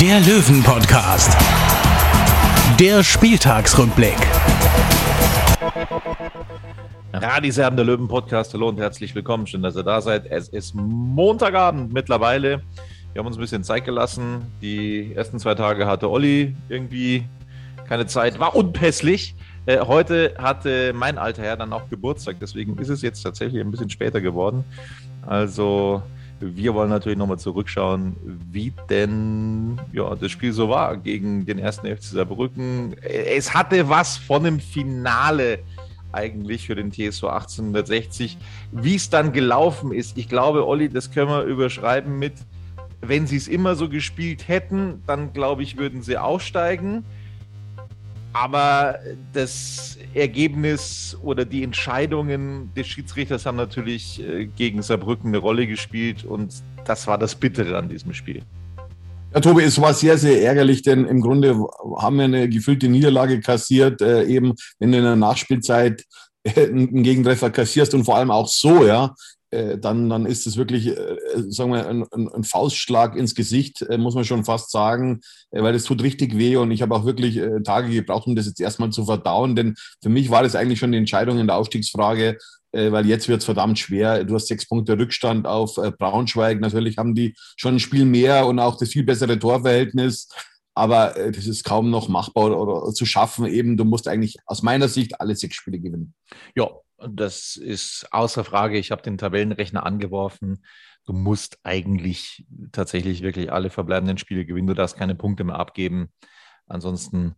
der Löwen-Podcast. Der Spieltagsrückblick. Radiserben der Löwen Podcast. Hallo und herzlich willkommen. Schön, dass ihr da seid. Es ist Montagabend mittlerweile. Wir haben uns ein bisschen Zeit gelassen. Die ersten zwei Tage hatte Olli irgendwie keine Zeit, war unpässlich. Äh, heute hatte mein alter Herr dann auch Geburtstag, deswegen ist es jetzt tatsächlich ein bisschen später geworden. Also wir wollen natürlich nochmal zurückschauen, wie denn ja, das Spiel so war gegen den ersten FC Saarbrücken. Es hatte was von einem Finale eigentlich für den TSV 1860. Wie es dann gelaufen ist, ich glaube, Olli, das können wir überschreiben mit, wenn sie es immer so gespielt hätten, dann glaube ich, würden sie aufsteigen. Aber das Ergebnis oder die Entscheidungen des Schiedsrichters haben natürlich äh, gegen Saarbrücken eine Rolle gespielt und das war das Bittere an diesem Spiel. Ja, Tobi, es war sehr, sehr ärgerlich, denn im Grunde haben wir eine gefüllte Niederlage kassiert, äh, eben wenn du in der Nachspielzeit äh, einen Gegentreffer kassierst und vor allem auch so, ja, dann, dann ist es wirklich, äh, sagen wir, ein, ein, Faustschlag ins Gesicht, äh, muss man schon fast sagen, weil das tut richtig weh und ich habe auch wirklich Tage gebraucht, um das jetzt erstmal zu verdauen, denn für mich war das eigentlich schon die Entscheidung in der Aufstiegsfrage, weil jetzt wird es verdammt schwer. Du hast sechs Punkte Rückstand auf Braunschweig, natürlich haben die schon ein Spiel mehr und auch das viel bessere Torverhältnis. Aber das ist kaum noch machbar oder zu schaffen. Eben, du musst eigentlich aus meiner Sicht alle sechs Spiele gewinnen. Ja, das ist außer Frage. Ich habe den Tabellenrechner angeworfen. Du musst eigentlich tatsächlich wirklich alle verbleibenden Spiele gewinnen. Du darfst keine Punkte mehr abgeben. Ansonsten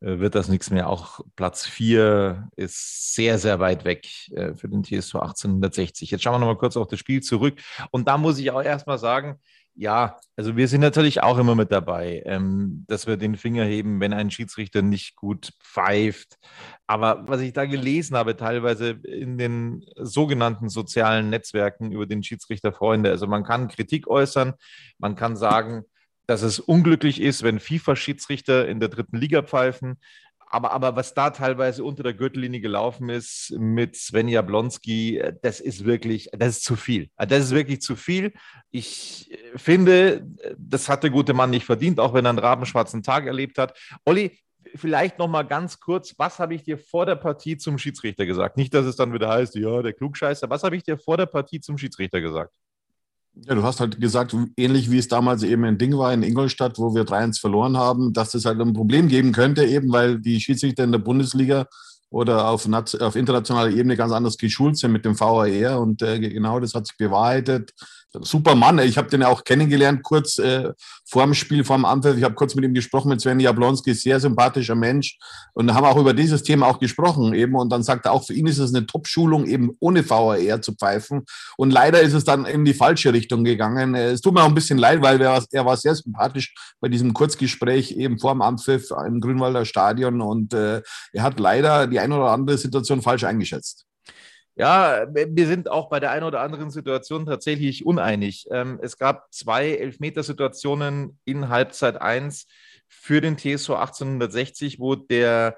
äh, wird das nichts mehr. Auch Platz 4 ist sehr, sehr weit weg äh, für den TSV 1860. Jetzt schauen wir nochmal kurz auf das Spiel zurück. Und da muss ich auch erstmal sagen, ja, also wir sind natürlich auch immer mit dabei, ähm, dass wir den Finger heben, wenn ein Schiedsrichter nicht gut pfeift. Aber was ich da gelesen habe, teilweise in den sogenannten sozialen Netzwerken über den Schiedsrichterfreunde, also man kann Kritik äußern, man kann sagen, dass es unglücklich ist, wenn FIFA-Schiedsrichter in der dritten Liga pfeifen aber, aber was da teilweise unter der Gürtellinie gelaufen ist mit Sven Jablonski, das ist wirklich, das ist zu viel. Das ist wirklich zu viel. Ich finde, das hat der gute Mann nicht verdient, auch wenn er einen rabenschwarzen Tag erlebt hat. Olli, vielleicht noch mal ganz kurz, was habe ich dir vor der Partie zum Schiedsrichter gesagt? Nicht, dass es dann wieder heißt, ja, der Klugscheißer. Was habe ich dir vor der Partie zum Schiedsrichter gesagt? Ja, du hast halt gesagt, ähnlich wie es damals eben in Ding war, in Ingolstadt, wo wir 3-1 verloren haben, dass es halt ein Problem geben könnte, eben weil die Schiedsrichter in der Bundesliga oder auf, auf internationaler Ebene ganz anders geschult sind mit dem VAR und äh, genau das hat sich bewahrheitet super Mann. Ich habe den ja auch kennengelernt, kurz äh, vor dem Spiel, vor dem Anpfiff. Ich habe kurz mit ihm gesprochen, mit Sven Jablonski, sehr sympathischer Mensch. Und haben auch über dieses Thema auch gesprochen eben. Und dann sagt er auch, für ihn ist es eine Top-Schulung, eben ohne VAR zu pfeifen. Und leider ist es dann in die falsche Richtung gegangen. Äh, es tut mir auch ein bisschen leid, weil er, er war sehr sympathisch bei diesem Kurzgespräch eben vor dem Anpfiff im Grünwalder Stadion. Und äh, er hat leider die eine oder andere Situation falsch eingeschätzt. Ja, wir sind auch bei der einen oder anderen Situation tatsächlich uneinig. Ähm, es gab zwei Elfmetersituationen in Halbzeit 1 für den TSV 1860, wo der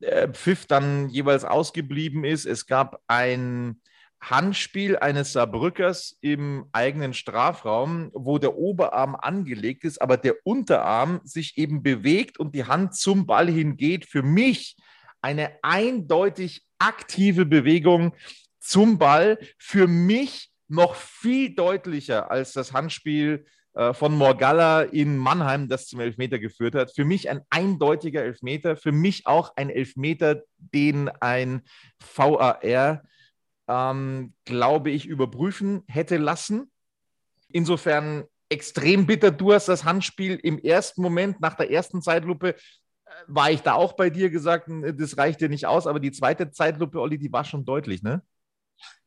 äh, Pfiff dann jeweils ausgeblieben ist. Es gab ein Handspiel eines Saarbrückers im eigenen Strafraum, wo der Oberarm angelegt ist, aber der Unterarm sich eben bewegt und die Hand zum Ball hingeht. Für mich eine eindeutig aktive Bewegung zum Ball. Für mich noch viel deutlicher als das Handspiel äh, von Morgalla in Mannheim, das zum Elfmeter geführt hat. Für mich ein eindeutiger Elfmeter. Für mich auch ein Elfmeter, den ein VAR, ähm, glaube ich, überprüfen hätte lassen. Insofern extrem bitter. Du hast das Handspiel im ersten Moment nach der ersten Zeitlupe war ich da auch bei dir gesagt, das reicht dir nicht aus, aber die zweite Zeitlupe, Olli, die war schon deutlich, ne?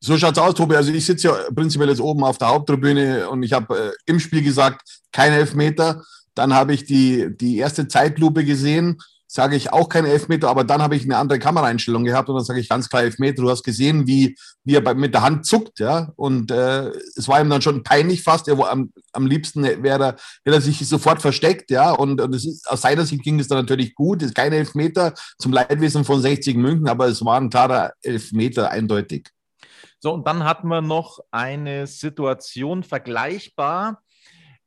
So schaut's aus, Tobi. Also ich sitze ja prinzipiell jetzt oben auf der Haupttribüne und ich habe äh, im Spiel gesagt, kein Elfmeter. Dann habe ich die, die erste Zeitlupe gesehen sage ich auch kein Elfmeter, aber dann habe ich eine andere Kameraeinstellung gehabt und dann sage ich ganz klar Elfmeter. Du hast gesehen, wie, wie er mit der Hand zuckt, ja, und äh, es war ihm dann schon peinlich fast. Er, am, am liebsten wäre er, er sich sofort versteckt, ja, und, und ist, aus seiner Sicht ging es dann natürlich gut. Es ist kein Elfmeter zum Leidwesen von 60 München, aber es war ein klarer Elfmeter, eindeutig. So, und dann hatten wir noch eine Situation vergleichbar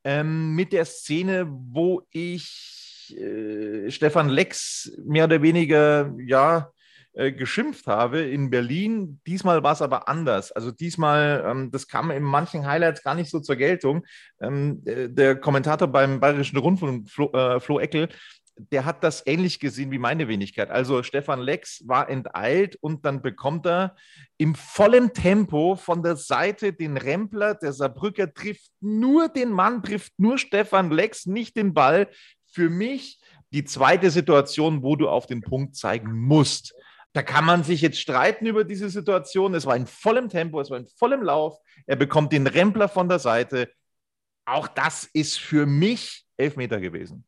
ähm, mit der Szene, wo ich äh, Stefan Lex mehr oder weniger, ja, äh, geschimpft habe in Berlin. Diesmal war es aber anders. Also diesmal, ähm, das kam in manchen Highlights gar nicht so zur Geltung. Ähm, äh, der Kommentator beim Bayerischen Rundfunk, Flo, äh, Flo Eckel, der hat das ähnlich gesehen wie meine Wenigkeit. Also Stefan Lex war enteilt und dann bekommt er im vollen Tempo von der Seite den Rempler. Der Saarbrücker trifft nur den Mann, trifft nur Stefan Lex, nicht den Ball für mich die zweite Situation, wo du auf den Punkt zeigen musst. Da kann man sich jetzt streiten über diese Situation. Es war in vollem Tempo, es war in vollem Lauf. Er bekommt den Rempler von der Seite. Auch das ist für mich Elfmeter gewesen.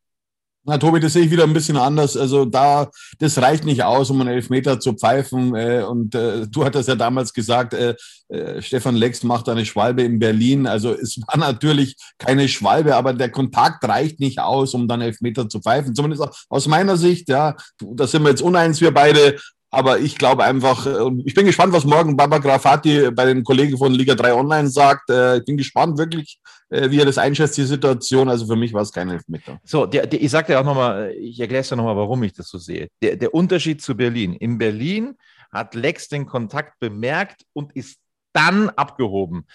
Na, Tobi, das sehe ich wieder ein bisschen anders. Also da, das reicht nicht aus, um einen Elfmeter zu pfeifen. Äh, und äh, du hattest ja damals gesagt, äh, äh, Stefan Lex macht eine Schwalbe in Berlin. Also es war natürlich keine Schwalbe, aber der Kontakt reicht nicht aus, um dann Elfmeter zu pfeifen. Zumindest aus meiner Sicht, ja, da sind wir jetzt uneins, wir beide. Aber ich glaube einfach, äh, ich bin gespannt, was morgen Baba Grafati bei den Kollegen von Liga 3 Online sagt. Äh, ich bin gespannt wirklich, äh, wie er das einschätzt, die Situation. Also für mich war es kein Elfmeter. So, der, der, ich sage dir auch nochmal, ich erkläre es dir nochmal, warum ich das so sehe. Der, der Unterschied zu Berlin. In Berlin hat Lex den Kontakt bemerkt und ist dann abgehoben.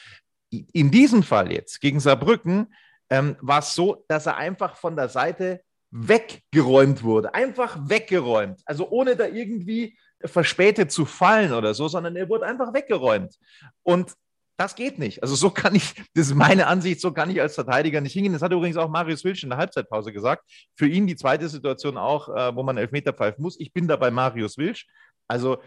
In diesem Fall jetzt gegen Saarbrücken ähm, war es so, dass er einfach von der Seite weggeräumt wurde. Einfach weggeräumt. Also ohne da irgendwie verspätet zu fallen oder so, sondern er wurde einfach weggeräumt. Und das geht nicht. Also so kann ich, das ist meine Ansicht, so kann ich als Verteidiger nicht hingehen. Das hat übrigens auch Marius Wilsch in der Halbzeitpause gesagt. Für ihn die zweite Situation auch, äh, wo man Elfmeter pfeifen muss. Ich bin da bei Marius Wilsch. Also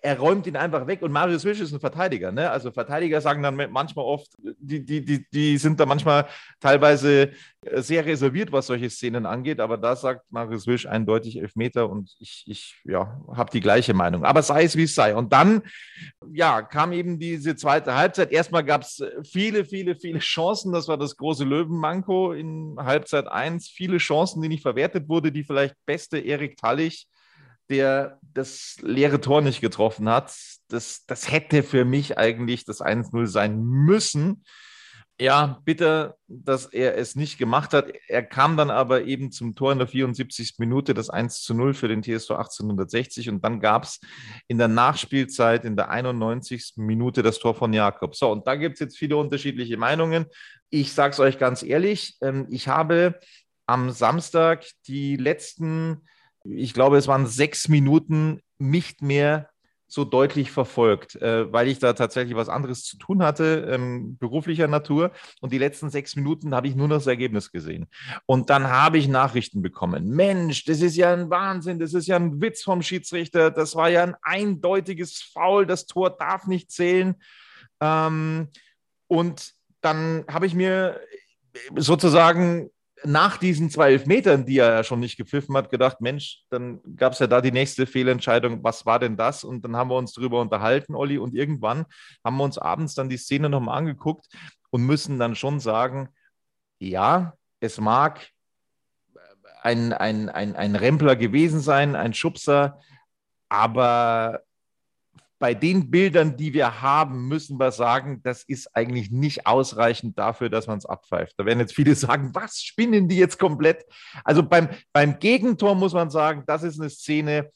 er räumt ihn einfach weg und Marius Wisch ist ein Verteidiger. Ne? Also Verteidiger sagen dann manchmal oft, die, die, die, die sind da manchmal teilweise äh, sehr reserviert, was solche Szenen angeht, aber da sagt Marius Wisch eindeutig Elfmeter und ich, ich ja, habe die gleiche Meinung. Aber sei es wie es sei. Und dann ja, kam eben diese zweite Halbzeit. Erstmal gab es viele, viele, viele Chancen. Das war das große Löwenmanko in Halbzeit 1. Viele Chancen, die nicht verwertet wurde. Die vielleicht beste Erik Tallich der das leere Tor nicht getroffen hat. Das, das hätte für mich eigentlich das 1-0 sein müssen. Ja, bitter, dass er es nicht gemacht hat. Er kam dann aber eben zum Tor in der 74. Minute, das 1 zu 0 für den TSV 1860. Und dann gab es in der Nachspielzeit in der 91. Minute das Tor von Jakob. So, und da gibt es jetzt viele unterschiedliche Meinungen. Ich sage es euch ganz ehrlich, ähm, ich habe am Samstag die letzten ich glaube, es waren sechs Minuten nicht mehr so deutlich verfolgt, äh, weil ich da tatsächlich was anderes zu tun hatte, ähm, beruflicher Natur. Und die letzten sechs Minuten habe ich nur noch das Ergebnis gesehen. Und dann habe ich Nachrichten bekommen. Mensch, das ist ja ein Wahnsinn, das ist ja ein Witz vom Schiedsrichter, das war ja ein eindeutiges Foul, das Tor darf nicht zählen. Ähm, und dann habe ich mir sozusagen nach diesen zwei Elfmetern, die er ja schon nicht gepfiffen hat, gedacht, Mensch, dann gab es ja da die nächste Fehlentscheidung, was war denn das? Und dann haben wir uns darüber unterhalten, Olli, und irgendwann haben wir uns abends dann die Szene nochmal angeguckt und müssen dann schon sagen, ja, es mag ein, ein, ein, ein Rempler gewesen sein, ein Schubser, aber bei den Bildern, die wir haben, müssen wir sagen, das ist eigentlich nicht ausreichend dafür, dass man es abpfeift. Da werden jetzt viele sagen, was spinnen die jetzt komplett? Also beim, beim Gegentor muss man sagen, das ist eine Szene,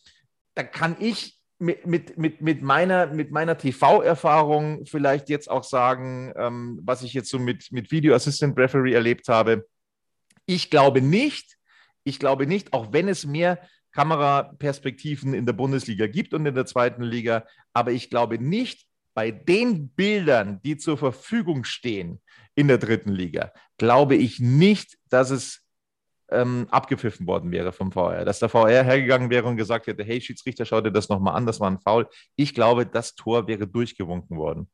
da kann ich mit, mit, mit, mit meiner, mit meiner TV-Erfahrung vielleicht jetzt auch sagen, ähm, was ich jetzt so mit, mit Video Assistant Referee erlebt habe. Ich glaube nicht, ich glaube nicht, auch wenn es mehr Kameraperspektiven in der Bundesliga gibt und in der zweiten Liga. Aber ich glaube nicht, bei den Bildern, die zur Verfügung stehen in der dritten Liga, glaube ich nicht, dass es ähm, abgepfiffen worden wäre vom VR. Dass der VR hergegangen wäre und gesagt hätte, hey Schiedsrichter, schau dir das nochmal an, das war ein Foul. Ich glaube, das Tor wäre durchgewunken worden.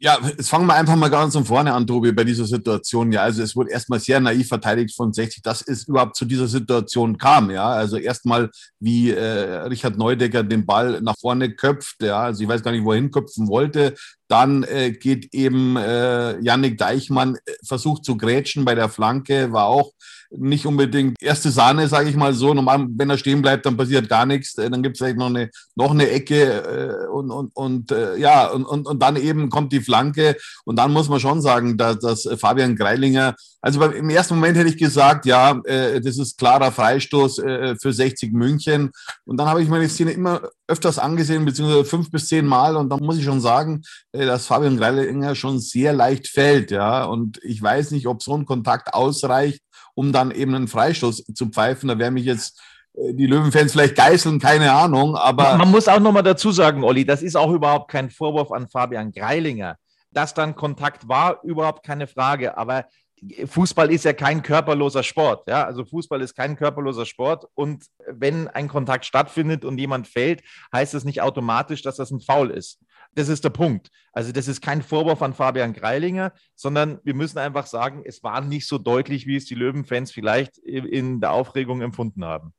Ja, jetzt fangen wir einfach mal ganz von vorne an, Tobi, bei dieser Situation. Ja, also es wurde erstmal sehr naiv verteidigt von 60, dass es überhaupt zu dieser Situation kam. Ja, also erstmal, wie äh, Richard Neudecker den Ball nach vorne köpft. Ja, also ich weiß gar nicht, wohin köpfen wollte. Dann äh, geht eben äh, Yannick Deichmann, äh, versucht zu grätschen bei der Flanke, war auch nicht unbedingt erste Sahne, sage ich mal so. Normal, wenn er stehen bleibt, dann passiert gar nichts. Äh, dann gibt es vielleicht noch eine, noch eine Ecke äh, und, und, und äh, ja, und, und, und dann eben kommt die Flanke. Und dann muss man schon sagen, dass, dass Fabian Greilinger, also beim, im ersten Moment hätte ich gesagt, ja, äh, das ist klarer Freistoß äh, für 60 München. Und dann habe ich meine Szene immer öfters angesehen, beziehungsweise fünf bis zehn Mal. Und dann muss ich schon sagen, äh, dass Fabian Greilinger schon sehr leicht fällt. Ja, und ich weiß nicht, ob so ein Kontakt ausreicht, um dann eben einen Freistoß zu pfeifen. Da wäre mich jetzt äh, die Löwenfans vielleicht geißeln, keine Ahnung. Aber man muss auch nochmal dazu sagen, Olli, das ist auch überhaupt kein Vorwurf an Fabian Greilinger. Dass dann Kontakt war, überhaupt keine Frage. Aber Fußball ist ja kein körperloser Sport. Ja? Also Fußball ist kein körperloser Sport. Und wenn ein Kontakt stattfindet und jemand fällt, heißt das nicht automatisch, dass das ein Foul ist. Das ist der Punkt. Also das ist kein Vorwurf an Fabian Greilinger, sondern wir müssen einfach sagen, es war nicht so deutlich, wie es die Löwenfans vielleicht in der Aufregung empfunden haben.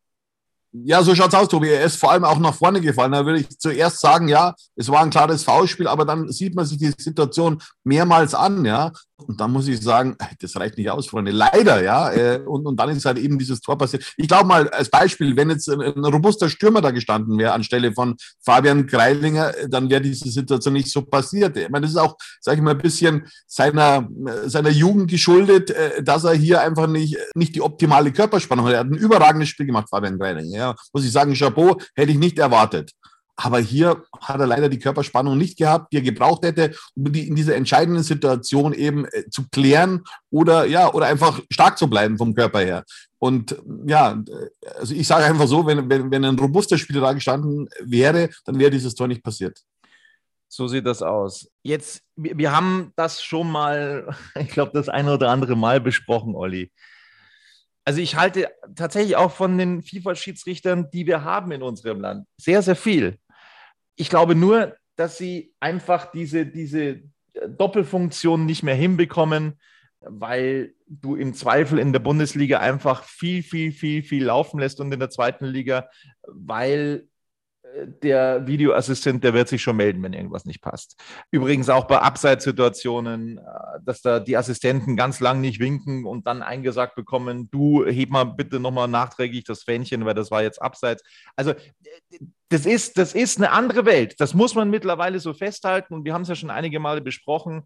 Ja, so schaut's aus, Tobi. Er ist vor allem auch nach vorne gefallen. Da würde ich zuerst sagen, ja, es war ein klares Foulspiel, aber dann sieht man sich die Situation mehrmals an, ja. Und dann muss ich sagen, das reicht nicht aus, Freunde. Leider, ja. Äh, und, und dann ist halt eben dieses Tor passiert. Ich glaube mal, als Beispiel, wenn jetzt ein, robuster Stürmer da gestanden wäre anstelle von Fabian Greilinger, dann wäre diese Situation nicht so passiert. Ich meine, das ist auch, sage ich mal, ein bisschen seiner, seiner Jugend geschuldet, äh, dass er hier einfach nicht, nicht die optimale Körperspannung hat. Er hat ein überragendes Spiel gemacht, Fabian Greilinger. Ja. Muss ich sagen, Chapeau, hätte ich nicht erwartet. Aber hier hat er leider die Körperspannung nicht gehabt, die er gebraucht hätte, um die in dieser entscheidenden Situation eben äh, zu klären oder ja, oder einfach stark zu bleiben vom Körper her. Und ja, also ich sage einfach so, wenn, wenn, wenn ein robuster Spieler da gestanden wäre, dann wäre dieses Tor nicht passiert. So sieht das aus. Jetzt, wir, wir haben das schon mal, ich glaube, das eine oder andere Mal besprochen, Olli. Also ich halte tatsächlich auch von den FIFA-Schiedsrichtern, die wir haben in unserem Land, sehr, sehr viel. Ich glaube nur, dass sie einfach diese, diese Doppelfunktion nicht mehr hinbekommen, weil du im Zweifel in der Bundesliga einfach viel, viel, viel, viel laufen lässt und in der zweiten Liga, weil der Videoassistent, der wird sich schon melden, wenn irgendwas nicht passt. Übrigens auch bei Abseitssituationen, äh, dass da die Assistenten ganz lang nicht winken und dann eingesagt bekommen, du heb mal bitte nochmal nachträglich das Fähnchen, weil das war jetzt Abseits. Also das ist, das ist eine andere Welt. Das muss man mittlerweile so festhalten. Und wir haben es ja schon einige Male besprochen.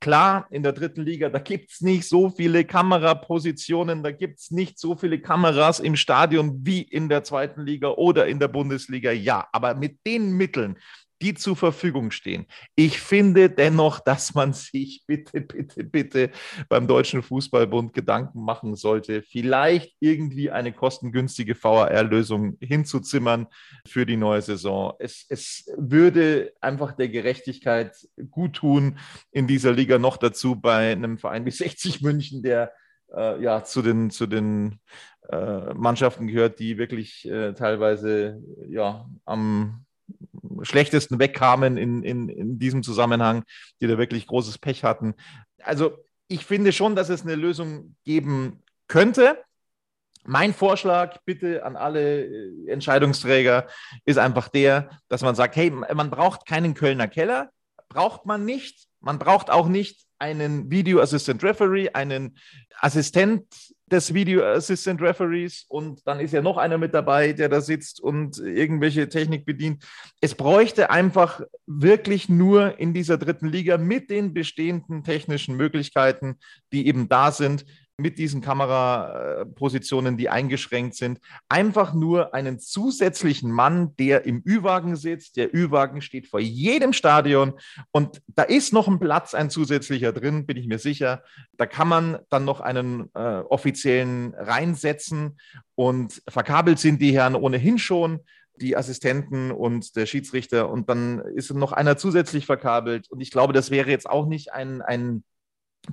Klar, in der dritten Liga, da gibt es nicht so viele Kamerapositionen, da gibt es nicht so viele Kameras im Stadion wie in der zweiten Liga oder in der Bundesliga. Ja, aber mit den Mitteln, die zur Verfügung stehen. Ich finde dennoch, dass man sich bitte, bitte, bitte beim Deutschen Fußballbund Gedanken machen sollte, vielleicht irgendwie eine kostengünstige VAR-Lösung hinzuzimmern für die neue Saison. Es, es würde einfach der Gerechtigkeit gut tun, in dieser Liga noch dazu bei einem Verein wie 60 München, der äh, ja, zu den, zu den äh, Mannschaften gehört, die wirklich äh, teilweise ja, am schlechtesten wegkamen in, in, in diesem Zusammenhang, die da wirklich großes Pech hatten. Also ich finde schon, dass es eine Lösung geben könnte. Mein Vorschlag bitte an alle äh, Entscheidungsträger ist einfach der, dass man sagt, hey, man braucht keinen Kölner Keller, braucht man nicht. Man braucht auch nicht einen Video Assistant Referee, einen Assistent des Video Assistant Referees und dann ist ja noch einer mit dabei, der da sitzt und irgendwelche Technik bedient. Es bräuchte einfach wirklich nur in dieser dritten Liga mit den bestehenden technischen Möglichkeiten, die eben da sind, mit diesen Kamerapositionen, die eingeschränkt sind, einfach nur einen zusätzlichen Mann, der im Ü-Wagen sitzt. Der Ü-Wagen steht vor jedem Stadion und da ist noch ein Platz, ein zusätzlicher drin, bin ich mir sicher. Da kann man dann noch einen äh, offiziellen reinsetzen und verkabelt sind die Herren ohnehin schon die Assistenten und der Schiedsrichter und dann ist noch einer zusätzlich verkabelt. Und ich glaube, das wäre jetzt auch nicht ein, ein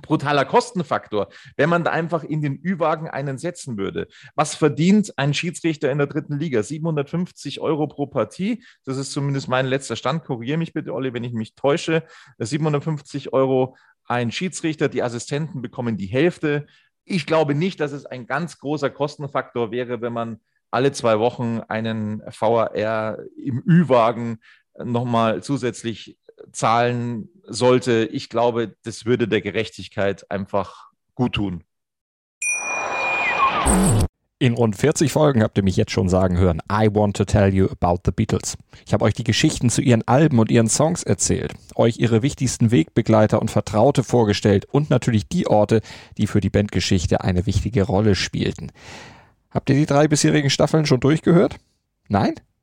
brutaler Kostenfaktor, wenn man da einfach in den Ü-Wagen einen setzen würde. Was verdient ein Schiedsrichter in der dritten Liga? 750 Euro pro Partie. Das ist zumindest mein letzter Stand. Korrigiere mich bitte, Olli, wenn ich mich täusche. 750 Euro ein Schiedsrichter. Die Assistenten bekommen die Hälfte. Ich glaube nicht, dass es ein ganz großer Kostenfaktor wäre, wenn man alle zwei Wochen einen VAR im Ü-Wagen nochmal zusätzlich zahlen sollte. Ich glaube, das würde der Gerechtigkeit einfach gut tun. In rund 40 Folgen habt ihr mich jetzt schon sagen hören, I want to tell you about the Beatles. Ich habe euch die Geschichten zu ihren Alben und ihren Songs erzählt, euch ihre wichtigsten Wegbegleiter und Vertraute vorgestellt und natürlich die Orte, die für die Bandgeschichte eine wichtige Rolle spielten. Habt ihr die drei bisherigen Staffeln schon durchgehört? Nein?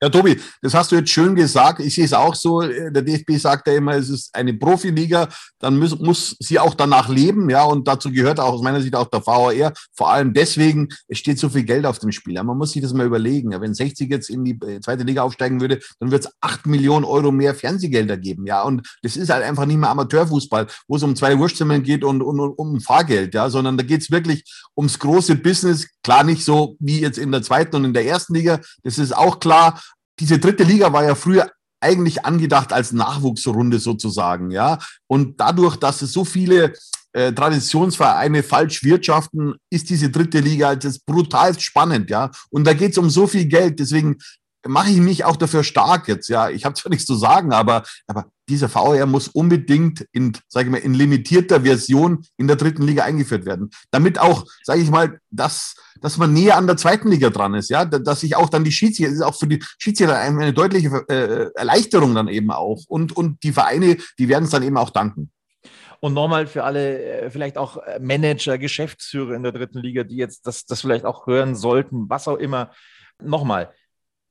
Ja, Tobi, das hast du jetzt schön gesagt. Ich sehe es auch so. Der DFB sagt ja immer, es ist eine Profiliga. Dann muss, muss sie auch danach leben. Ja, und dazu gehört auch aus meiner Sicht auch der VAR. Vor allem deswegen, es steht so viel Geld auf dem Spiel. Ja, man muss sich das mal überlegen. Ja, wenn 60 jetzt in die äh, zweite Liga aufsteigen würde, dann wird es acht Millionen Euro mehr Fernsehgelder geben. Ja, und das ist halt einfach nicht mehr Amateurfußball, wo es um zwei Wurstzimmern geht und, und, und um Fahrgeld. Ja, sondern da geht es wirklich ums große Business. Klar nicht so wie jetzt in der zweiten und in der ersten Liga. Das ist auch klar diese dritte Liga war ja früher eigentlich angedacht als Nachwuchsrunde sozusagen, ja. Und dadurch, dass es so viele äh, Traditionsvereine falsch wirtschaften, ist diese dritte Liga jetzt brutal spannend, ja. Und da geht es um so viel Geld. Deswegen mache ich mich auch dafür stark jetzt. Ja, ich habe zwar nichts zu sagen, aber, aber dieser VR muss unbedingt in, sage ich mal, in limitierter Version in der dritten Liga eingeführt werden, damit auch, sage ich mal, dass, dass man näher an der zweiten Liga dran ist, ja, dass sich auch dann die Schiedsrichter, ist auch für die Schiedsrichter eine, deutliche äh, Erleichterung dann eben auch und, und die Vereine, die werden es dann eben auch danken. Und nochmal für alle, äh, vielleicht auch äh, Manager, Geschäftsführer in der dritten Liga, die jetzt das, das vielleicht auch hören sollten, was auch immer. Nochmal,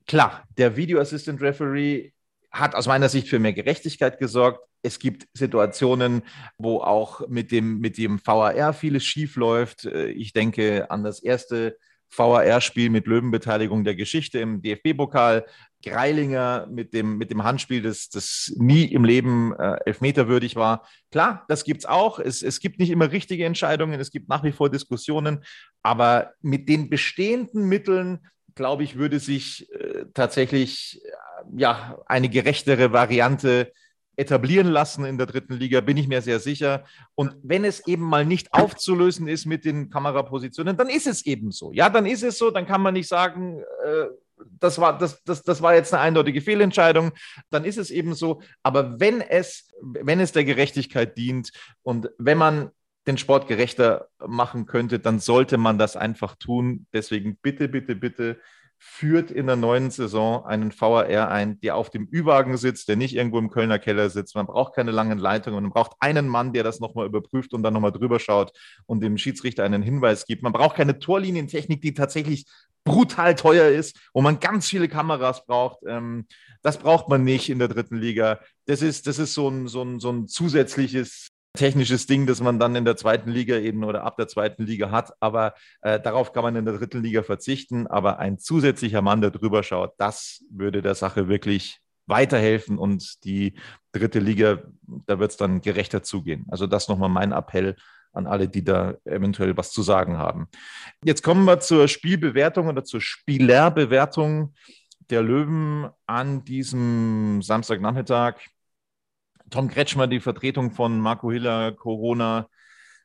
Klar, der Video Assistant Referee hat aus meiner Sicht für mehr Gerechtigkeit gesorgt. Es gibt Situationen, wo auch mit dem, mit dem VAR vieles schief läuft. Äh, ich denke an das erste VAR-Spiel mit Löwenbeteiligung der Geschichte im DFB-Pokal. Greilinger mit dem, mit dem Handspiel, das, das nie im Leben äh, elfmeterwürdig war. Klar, das gibt es auch. Es gibt nicht immer richtige Entscheidungen, es gibt nach wie vor Diskussionen, aber mit den bestehenden Mitteln glaube ich, würde sich äh, tatsächlich äh, ja, eine gerechtere Variante etablieren lassen in der dritten Liga, bin ich mir sehr sicher. Und wenn es eben mal nicht aufzulösen ist mit den Kamerapositionen, dann ist es eben so. Ja, dann ist es so, dann kann man nicht sagen, äh, das war, das, das, das war jetzt eine eindeutige Fehlentscheidung, dann ist es eben so. Aber wenn es, wenn es der Gerechtigkeit dient und wenn man den Sport gerechter machen könnte, dann sollte man das einfach tun. Deswegen bitte, bitte, bitte führt in der neuen Saison einen VAR ein, der auf dem Ü-Wagen sitzt, der nicht irgendwo im Kölner Keller sitzt. Man braucht keine langen Leitungen. Man braucht einen Mann, der das nochmal überprüft und dann nochmal drüber schaut und dem Schiedsrichter einen Hinweis gibt. Man braucht keine Torlinientechnik, die tatsächlich brutal teuer ist, wo man ganz viele Kameras braucht. Ähm, das braucht man nicht in der dritten Liga. Das ist, das ist so, ein, so, ein, so ein zusätzliches technisches Ding, das man dann in der zweiten Liga eben oder ab der zweiten Liga hat. Aber äh, darauf kann man in der dritten Liga verzichten. Aber ein zusätzlicher Mann, der drüber schaut, das würde der Sache wirklich weiterhelfen und die dritte Liga, da wird es dann gerechter zugehen. Also das nochmal mein Appell an alle, die da eventuell was zu sagen haben. Jetzt kommen wir zur Spielbewertung oder zur Spielerbewertung der Löwen an diesem Samstagnachmittag. Tom Kretschmer, die Vertretung von Marco Hiller, Corona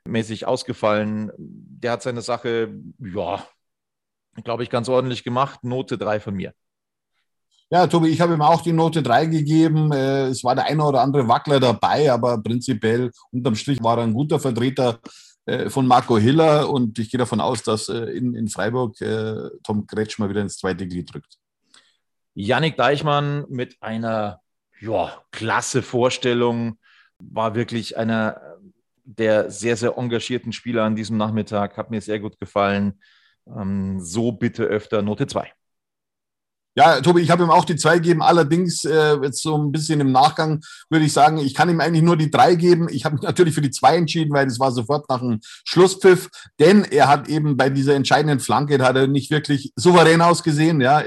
mäßig ausgefallen. Der hat seine Sache, ja, glaube ich, ganz ordentlich gemacht. Note 3 von mir. Ja, Tobi, ich habe ihm auch die Note 3 gegeben. Äh, es war der eine oder andere Wackler dabei, aber prinzipiell unterm Strich war er ein guter Vertreter äh, von Marco Hiller und ich gehe davon aus, dass äh, in, in Freiburg Tom Kretschmer wieder ins zweite Glied drückt. Yannick Deichmann mit einer ja, klasse Vorstellung. War wirklich einer der sehr, sehr engagierten Spieler an diesem Nachmittag. Hat mir sehr gut gefallen. Ähm, so bitte öfter Note 2. Ja, Tobi, ich habe ihm auch die zwei gegeben. Allerdings, äh, jetzt so ein bisschen im Nachgang würde ich sagen, ich kann ihm eigentlich nur die drei geben. Ich habe mich natürlich für die zwei entschieden, weil das war sofort nach dem Schlusspfiff. Denn er hat eben bei dieser entscheidenden Flanke, hat er nicht wirklich souverän ausgesehen. Ja,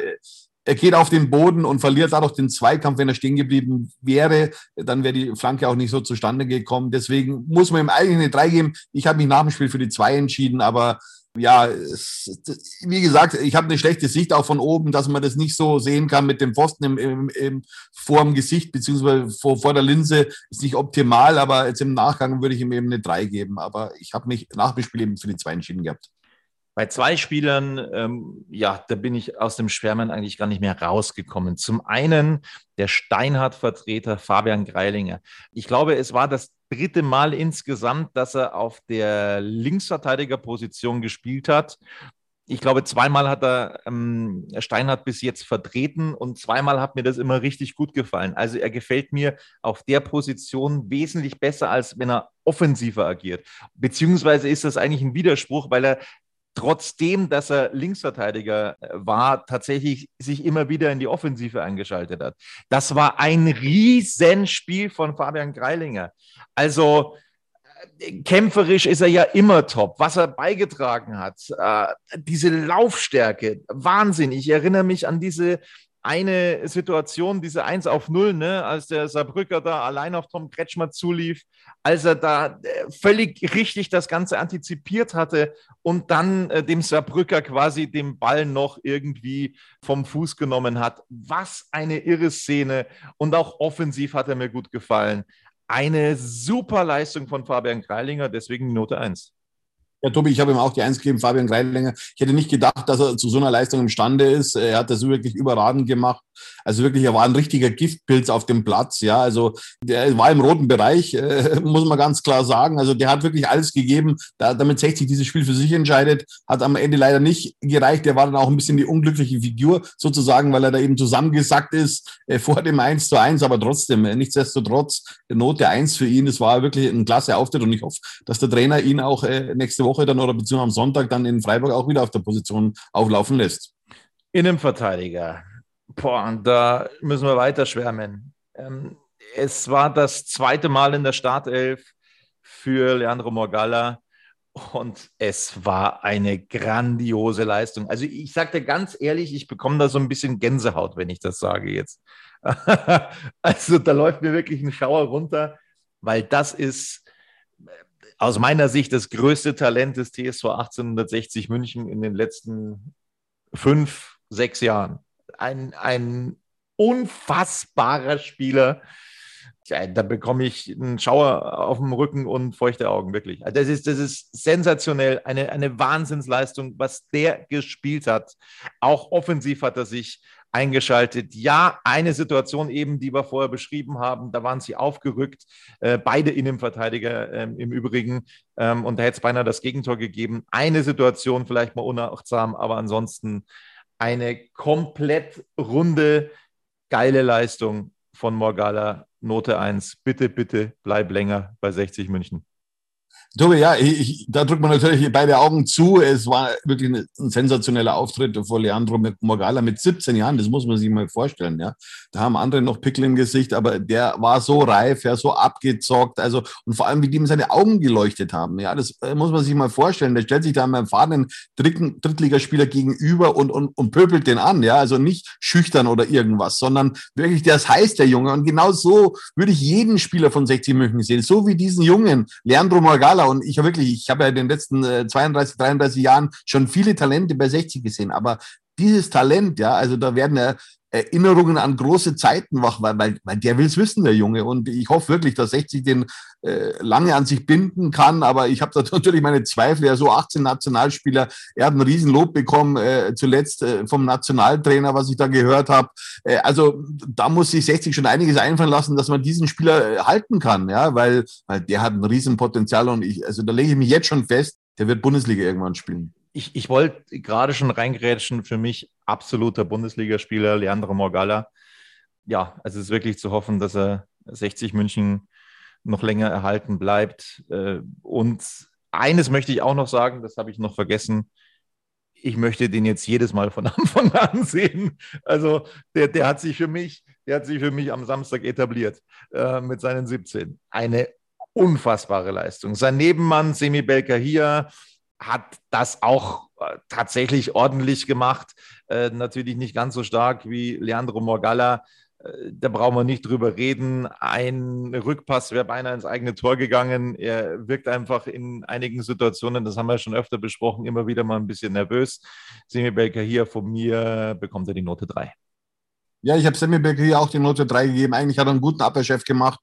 er geht auf den Boden und verliert dadurch den Zweikampf. Wenn er stehen geblieben wäre, dann wäre die Flanke auch nicht so zustande gekommen. Deswegen muss man ihm eigentlich eine drei geben. Ich habe mich nach dem Spiel für die zwei entschieden, aber ja, wie gesagt, ich habe eine schlechte Sicht auch von oben, dass man das nicht so sehen kann mit dem Pfosten im, im, im, vor dem Gesicht beziehungsweise vor, vor der Linse. Ist nicht optimal, aber jetzt im Nachgang würde ich ihm eben eine 3 geben. Aber ich habe mich nach dem Spiel eben für die 2 entschieden gehabt. Bei zwei Spielern, ähm, ja, da bin ich aus dem Schwärmen eigentlich gar nicht mehr rausgekommen. Zum einen der Steinhardt-Vertreter Fabian Greilinger. Ich glaube, es war das dritte Mal insgesamt, dass er auf der Linksverteidigerposition gespielt hat. Ich glaube, zweimal hat er ähm, Steinhardt bis jetzt vertreten und zweimal hat mir das immer richtig gut gefallen. Also er gefällt mir auf der Position wesentlich besser, als wenn er offensiver agiert. Beziehungsweise ist das eigentlich ein Widerspruch, weil er trotzdem, dass er Linksverteidiger äh, war, tatsächlich sich immer wieder in die Offensive eingeschaltet hat. Das war ein Riesenspiel von Fabian Greilinger. Also äh, kämpferisch ist er ja immer top. Was er beigetragen hat, äh, diese Laufstärke, Wahnsinn. Ich erinnere mich an diese eine Situation, diese 1 auf 0, ne, als der Saarbrücker da allein auf Tom Kretschmer zulief, als er da äh, völlig richtig das Ganze antizipiert hatte und dann äh, dem Saarbrücker quasi den Ball noch irgendwie vom Fuß genommen hat. Was eine irre Szene und auch offensiv hat er mir gut gefallen. Eine super Leistung von Fabian Greilinger, deswegen Note 1. Ja, Tobi, ich habe ihm auch die Eins gegeben, Fabian Greilinger. Ich hätte nicht gedacht, dass er zu so einer Leistung imstande ist. Er hat das wirklich überragend gemacht. Also wirklich, er war ein richtiger Giftpilz auf dem Platz. Ja, also der war im roten Bereich, äh, muss man ganz klar sagen. Also der hat wirklich alles gegeben, da, damit 60 dieses Spiel für sich entscheidet. Hat am Ende leider nicht gereicht. Der war dann auch ein bisschen die unglückliche Figur sozusagen, weil er da eben zusammengesackt ist äh, vor dem 1 zu 1. Aber trotzdem, äh, nichtsdestotrotz, Note 1 für ihn. Das war wirklich ein klasse Auftritt und ich hoffe, dass der Trainer ihn auch nächste Woche dann oder beziehungsweise am Sonntag dann in Freiburg auch wieder auf der Position auflaufen lässt. Innenverteidiger. Boah, da müssen wir weiter schwärmen. Ähm, es war das zweite Mal in der Startelf für Leandro Morgalla und es war eine grandiose Leistung. Also ich sagte ganz ehrlich, ich bekomme da so ein bisschen Gänsehaut, wenn ich das sage jetzt. also da läuft mir wirklich ein Schauer runter, weil das ist aus meiner Sicht das größte Talent des TSV 1860 München in den letzten fünf, sechs Jahren. Ein, ein unfassbarer Spieler. Ja, da bekomme ich einen Schauer auf dem Rücken und feuchte Augen, wirklich. Also das ist, das ist sensationell, eine, eine Wahnsinnsleistung, was der gespielt hat. Auch offensiv hat er sich eingeschaltet. Ja, eine Situation eben, die wir vorher beschrieben haben, da waren sie aufgerückt, äh, beide Innenverteidiger äh, im Übrigen, ähm, und da hätte es beinahe das Gegentor gegeben. Eine Situation vielleicht mal unachtsam, aber ansonsten eine komplett runde, geile Leistung von Morgala, Note 1. Bitte, bitte bleib länger bei 60 München. Tobi, ja, ich, da drückt man natürlich beide Augen zu. Es war wirklich ein, sensationeller Auftritt vor Leandro Morgala mit 17 Jahren. Das muss man sich mal vorstellen. Ja, da haben andere noch Pickel im Gesicht, aber der war so reif, ja, so abgezockt. Also und vor allem, wie die ihm seine Augen geleuchtet haben. Ja, das äh, muss man sich mal vorstellen. Der stellt sich da einem erfahrenen Drittligaspieler gegenüber und, und, und pöbelt den an. Ja, also nicht schüchtern oder irgendwas, sondern wirklich, der ist heiß, der Junge. Und genau so würde ich jeden Spieler von 60 München sehen. So wie diesen Jungen, Leandro Morgala und ich habe wirklich, ich habe ja in den letzten 32, äh, 33 Jahren schon viele Talente bei 60 gesehen, aber dieses Talent, ja, also da werden ja Erinnerungen an große Zeiten wach, weil, weil, weil der will es wissen, der Junge. Und ich hoffe wirklich, dass 60 den äh, lange an sich binden kann. Aber ich habe da natürlich meine Zweifel. Er so 18 Nationalspieler, er hat ein Riesenlob bekommen, äh, zuletzt äh, vom Nationaltrainer, was ich da gehört habe. Äh, also da muss sich 60 schon einiges einfallen lassen, dass man diesen Spieler äh, halten kann, ja, weil, weil der hat ein Riesenpotenzial und ich, also da lege ich mich jetzt schon fest, der wird Bundesliga irgendwann spielen ich, ich wollte gerade schon reingrätschen, für mich absoluter Bundesligaspieler, Leandro Morgalla. Ja, also es ist wirklich zu hoffen, dass er 60 München noch länger erhalten bleibt. Äh, und eines möchte ich auch noch sagen, das habe ich noch vergessen. ich möchte den jetzt jedes Mal von Anfang an sehen. Also der, der hat sich für mich, der hat sich für mich am Samstag etabliert äh, mit seinen 17. Eine unfassbare Leistung. Sein Nebenmann Semi Belka hier hat das auch äh, tatsächlich ordentlich gemacht. Äh, natürlich nicht ganz so stark wie Leandro Morgalla. Äh, da brauchen wir nicht drüber reden. Ein Rückpass wäre beinahe ins eigene Tor gegangen. Er wirkt einfach in einigen Situationen, das haben wir schon öfter besprochen, immer wieder mal ein bisschen nervös. Semi Belka hier von mir bekommt er die Note 3. Ja, ich habe Semi Belka hier auch die Note 3 gegeben. Eigentlich hat er einen guten Abwehrchef gemacht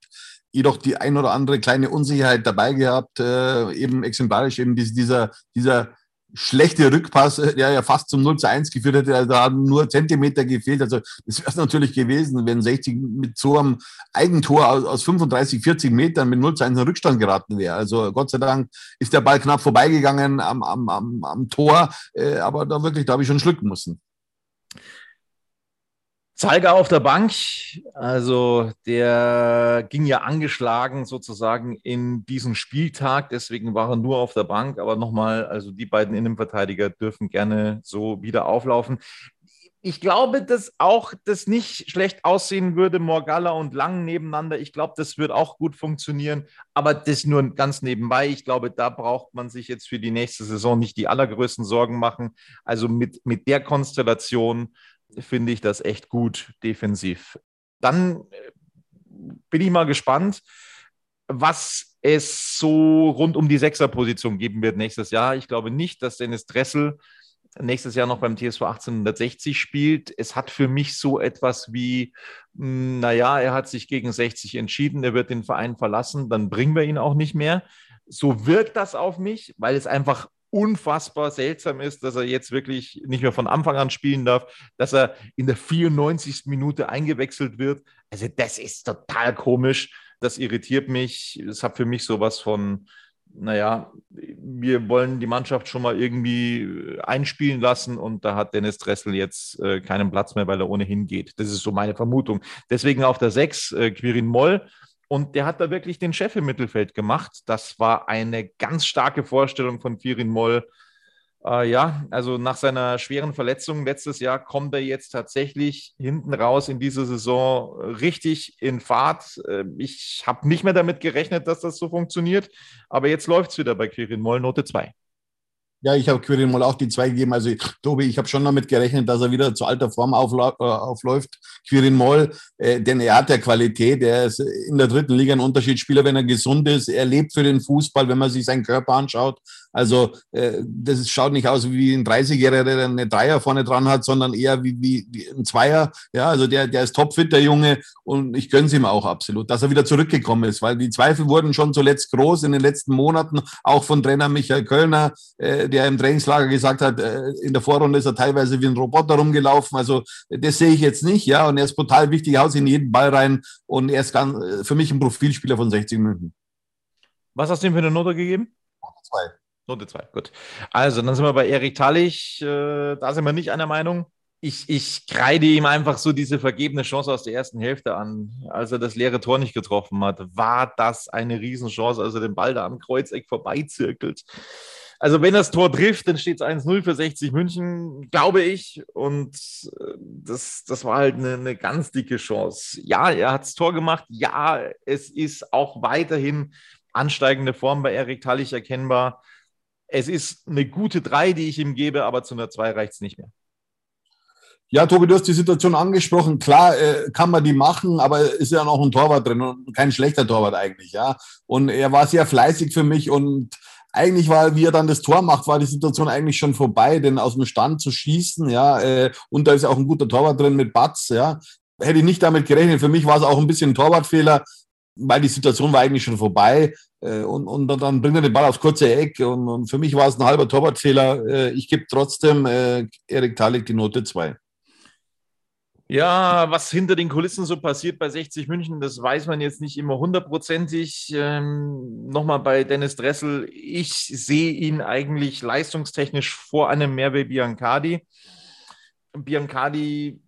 jedoch die ein oder andere kleine Unsicherheit dabei gehabt, äh, eben exemplarisch eben dieser, dieser schlechte Rückpass, äh, der ja fast zum 0 zu 1 geführt hätte, also da haben nur Zentimeter gefehlt. Also das wäre es natürlich gewesen, wenn 60 mit so einem Eigentor aus, aus 35, 40 Metern mit 0 zu 1 in Rückstand geraten wäre. Also Gott sei Dank ist der Ball knapp vorbeigegangen am, am, am, am Tor, äh, aber da wirklich, da habe ich schon schlucken müssen. Zalga auf der Bank, also der ging ja angeschlagen sozusagen in diesen Spieltag, deswegen war er nur auf der Bank. Aber nochmal, also die beiden Innenverteidiger dürfen gerne so wieder auflaufen. Ich glaube, dass auch das nicht schlecht aussehen würde, Morgalla und Lang nebeneinander. Ich glaube, das wird auch gut funktionieren, aber das nur ganz nebenbei. Ich glaube, da braucht man sich jetzt für die nächste Saison nicht die allergrößten Sorgen machen. Also mit, mit der Konstellation finde ich das echt gut defensiv. Dann äh, bin ich mal gespannt, was es so rund um die Sechserposition geben wird nächstes Jahr. Ich glaube nicht, dass Dennis Dressel nächstes Jahr noch beim TSV 1860 spielt. Es hat für mich so etwas wie, hm, naja, er hat sich gegen 60 entschieden, er wird den Verein verlassen, dann bringen wir ihn auch nicht mehr. So wirkt das auf mich, weil es einfach unfassbar seltsam ist, dass er jetzt wirklich nicht mehr von Anfang an spielen darf, dass er in der 94. Minute eingewechselt wird. Also das ist total komisch. Das irritiert mich. Es hat für mich sowas von, naja, wir wollen die Mannschaft schon mal irgendwie einspielen lassen und da hat Dennis Dressel jetzt äh, keinen Platz mehr, weil er ohnehin geht. Das ist so meine Vermutung. Deswegen auf der 6 äh, Quirin Moll und der hat da wirklich den Chef im Mittelfeld gemacht. Das war eine ganz starke Vorstellung von Firin Moll. Äh, ja, also nach seiner schweren Verletzung letztes Jahr kommt er jetzt tatsächlich hinten raus in dieser Saison richtig in Fahrt. Äh, ich habe nicht mehr damit gerechnet, dass das so funktioniert, aber jetzt läuft es wieder bei Quirin Moll, Note 2. Ja, ich habe Quirin mal auch die zwei gegeben. Also, Tobi, ich habe schon damit gerechnet, dass er wieder zu alter Form äh, aufläuft. Quirin Moll, äh, denn er hat ja Qualität. Er ist in der dritten Liga ein Unterschiedsspieler, wenn er gesund ist. Er lebt für den Fußball, wenn man sich seinen Körper anschaut. Also äh, das schaut nicht aus wie ein 30-Jähriger, der eine Dreier vorne dran hat, sondern eher wie, wie, wie ein Zweier. Ja, also der, der ist topfit, der Junge. Und ich gönne es ihm auch absolut, dass er wieder zurückgekommen ist, weil die Zweifel wurden schon zuletzt groß in den letzten Monaten, auch von Trainer Michael Kölner, äh, der im Trainingslager gesagt hat, äh, in der Vorrunde ist er teilweise wie ein Roboter rumgelaufen. Also das sehe ich jetzt nicht, ja. Und er ist brutal wichtig, haut in jeden Ball rein. Und er ist ganz, äh, für mich ein Profilspieler von 60 Minuten. Was hast du ihm für eine Note gegeben? Zwei. Note 2, gut. Also, dann sind wir bei Erik Tallich. Äh, da sind wir nicht einer Meinung. Ich, ich kreide ihm einfach so diese vergebene Chance aus der ersten Hälfte an. Als er das leere Tor nicht getroffen hat, war das eine Riesenchance, als er den Ball da am Kreuzeck vorbeizirkelt. Also, wenn das Tor trifft, dann steht es 1-0 für 60 München, glaube ich. Und äh, das, das war halt eine, eine ganz dicke Chance. Ja, er hat das Tor gemacht. Ja, es ist auch weiterhin ansteigende Form bei Erik Tallich erkennbar es ist eine gute 3, die ich ihm gebe, aber zu einer 2 reicht es nicht mehr. Ja, Tobi, du hast die Situation angesprochen. Klar äh, kann man die machen, aber ist ja noch ein Torwart drin und kein schlechter Torwart eigentlich, ja. Und er war sehr fleißig für mich und eigentlich war, wie er dann das Tor macht, war die Situation eigentlich schon vorbei, denn aus dem Stand zu schießen, ja, äh, und da ist ja auch ein guter Torwart drin mit Batz, ja. Hätte ich nicht damit gerechnet. Für mich war es auch ein bisschen ein Torwartfehler weil die Situation war eigentlich schon vorbei. Äh, und, und dann bringt er den Ball aufs kurze Eck. Und, und für mich war es ein halber Torwartfehler. Äh, ich gebe trotzdem äh, Erik Talik die Note 2. Ja, was hinter den Kulissen so passiert bei 60 München, das weiß man jetzt nicht immer hundertprozentig. Ähm, Nochmal bei Dennis Dressel, ich sehe ihn eigentlich leistungstechnisch vor einem Merve Biancardi. Biancardi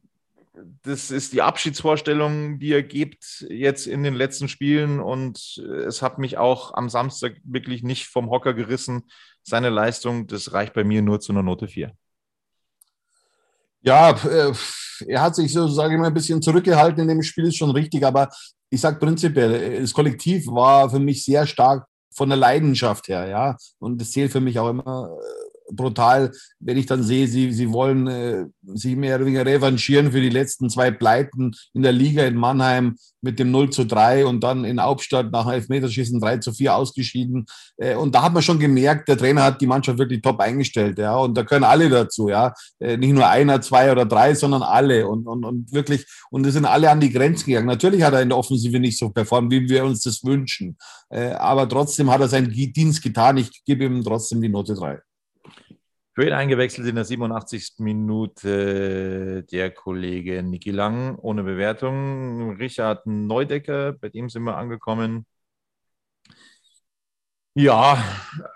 das ist die Abschiedsvorstellung, die er gibt jetzt in den letzten Spielen. Und es hat mich auch am Samstag wirklich nicht vom Hocker gerissen. Seine Leistung, das reicht bei mir nur zu einer Note 4. Ja, äh, er hat sich sozusagen immer ein bisschen zurückgehalten in dem Spiel, ist schon richtig, aber ich sage prinzipiell, das Kollektiv war für mich sehr stark von der Leidenschaft her, ja. Und das zählt für mich auch immer brutal, wenn ich dann sehe, sie, sie wollen äh, sich mehr oder weniger revanchieren für die letzten zwei Pleiten in der Liga in Mannheim mit dem 0 zu 3 und dann in Hauptstadt nach Elfmeterschießen 3 zu 4 ausgeschieden. Äh, und da hat man schon gemerkt, der Trainer hat die Mannschaft wirklich top eingestellt, ja. Und da können alle dazu, ja. Äh, nicht nur einer, zwei oder drei, sondern alle. Und, und, und wirklich, und es sind alle an die Grenzen gegangen. Natürlich hat er in der Offensive nicht so performt, wie wir uns das wünschen. Äh, aber trotzdem hat er seinen Dienst getan. Ich gebe ihm trotzdem die Note 3. Für ihn eingewechselt in der 87. Minute der Kollege Niki Lang ohne Bewertung. Richard Neudecker, bei dem sind wir angekommen. Ja,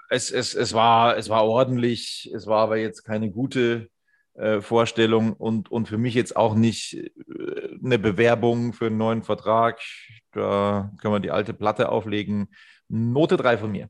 es, es, es, war, es war ordentlich, es war aber jetzt keine gute äh, Vorstellung und, und für mich jetzt auch nicht äh, eine Bewerbung für einen neuen Vertrag. Da können wir die alte Platte auflegen. Note 3 von mir.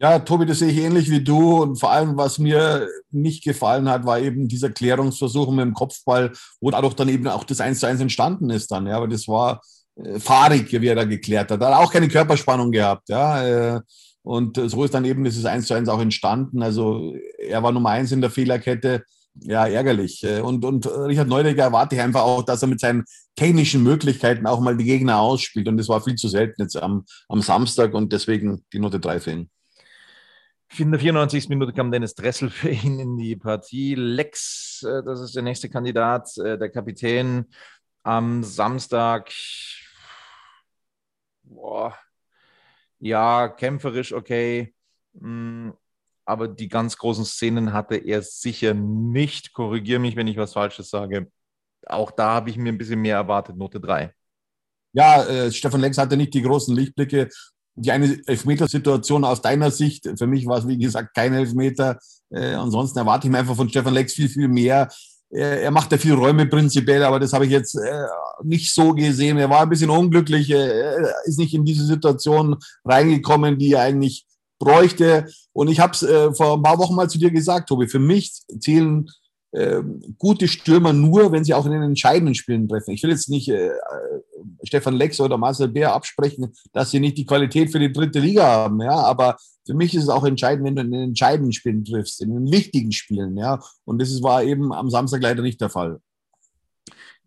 Ja, Tobi, das sehe ich ähnlich wie du. Und vor allem, was mir nicht gefallen hat, war eben dieser Klärungsversuch mit dem Kopfball, wo dadurch dann eben auch das 1 zu 1 entstanden ist dann. Ja, aber das war äh, fahrig, wie er da geklärt hat. Er hat auch keine Körperspannung gehabt. Ja, äh, und so ist dann eben dieses 1 zu 1 auch entstanden. Also er war Nummer eins in der Fehlerkette. Ja, ärgerlich. Äh, und, und Richard Neudecker erwarte ich einfach auch, dass er mit seinen technischen Möglichkeiten auch mal die Gegner ausspielt. Und das war viel zu selten jetzt am, am Samstag und deswegen die Note 3 für ihn. In der 94. Minute kam Dennis Dressel für ihn in die Partie. Lex, äh, das ist der nächste Kandidat, äh, der Kapitän am Samstag. Boah. Ja, kämpferisch okay. Mm, aber die ganz großen Szenen hatte er sicher nicht. Korrigiere mich, wenn ich was Falsches sage. Auch da habe ich mir ein bisschen mehr erwartet, Note 3. Ja, äh, Stefan Lex hatte nicht die großen Lichtblicke die eine Elfmetersituation aus deiner Sicht, für mich war es wie gesagt kein Elfmeter. Äh, ansonsten erwarte ich mir einfach von Stefan Lex viel, viel mehr. Er, er macht ja viel Räume prinzipiell, aber das habe ich jetzt äh, nicht so gesehen. Er war ein bisschen unglücklich, ist nicht in diese Situation reingekommen, die er eigentlich bräuchte. Und ich habe es äh, vor ein paar Wochen mal zu dir gesagt, Tobi, für mich zählen äh, gute Stürmer nur, wenn sie auch in den entscheidenden Spielen treffen. Ich will jetzt nicht äh, Stefan Lex oder Marcel Bär absprechen, dass sie nicht die Qualität für die dritte Liga haben, ja, aber für mich ist es auch entscheidend, wenn du in den entscheidenden Spielen triffst, in den wichtigen Spielen, ja, und das war eben am Samstag leider nicht der Fall.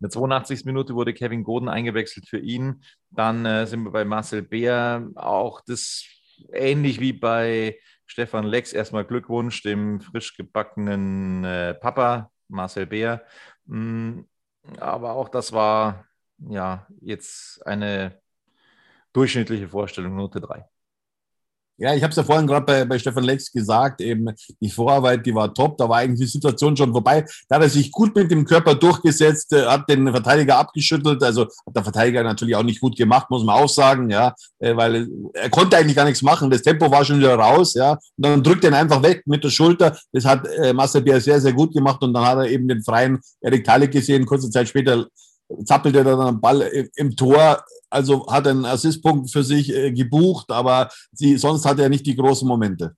In der 82. Minute wurde Kevin Goden eingewechselt für ihn. Dann äh, sind wir bei Marcel Bär. Auch das ähnlich wie bei Stefan Lex. Erstmal Glückwunsch dem frisch gebackenen äh, Papa Marcel Bär. Mm, aber auch das war ja, jetzt eine durchschnittliche Vorstellung, Note 3. Ja, ich habe es ja vorhin gerade bei, bei Stefan Lex gesagt, eben die Vorarbeit, die war top, da war eigentlich die Situation schon vorbei. Da hat er sich gut mit dem Körper durchgesetzt, äh, hat den Verteidiger abgeschüttelt, also hat der Verteidiger natürlich auch nicht gut gemacht, muss man auch sagen, ja, äh, weil er konnte eigentlich gar nichts machen, das Tempo war schon wieder raus, ja, und dann drückt er ihn einfach weg mit der Schulter, das hat äh, Marcel Bier sehr, sehr gut gemacht und dann hat er eben den freien Erik Talik gesehen, kurze Zeit später zappelt er dann am Ball im Tor. Also hat einen Assistpunkt für sich äh, gebucht, aber sie, sonst hat er nicht die großen Momente.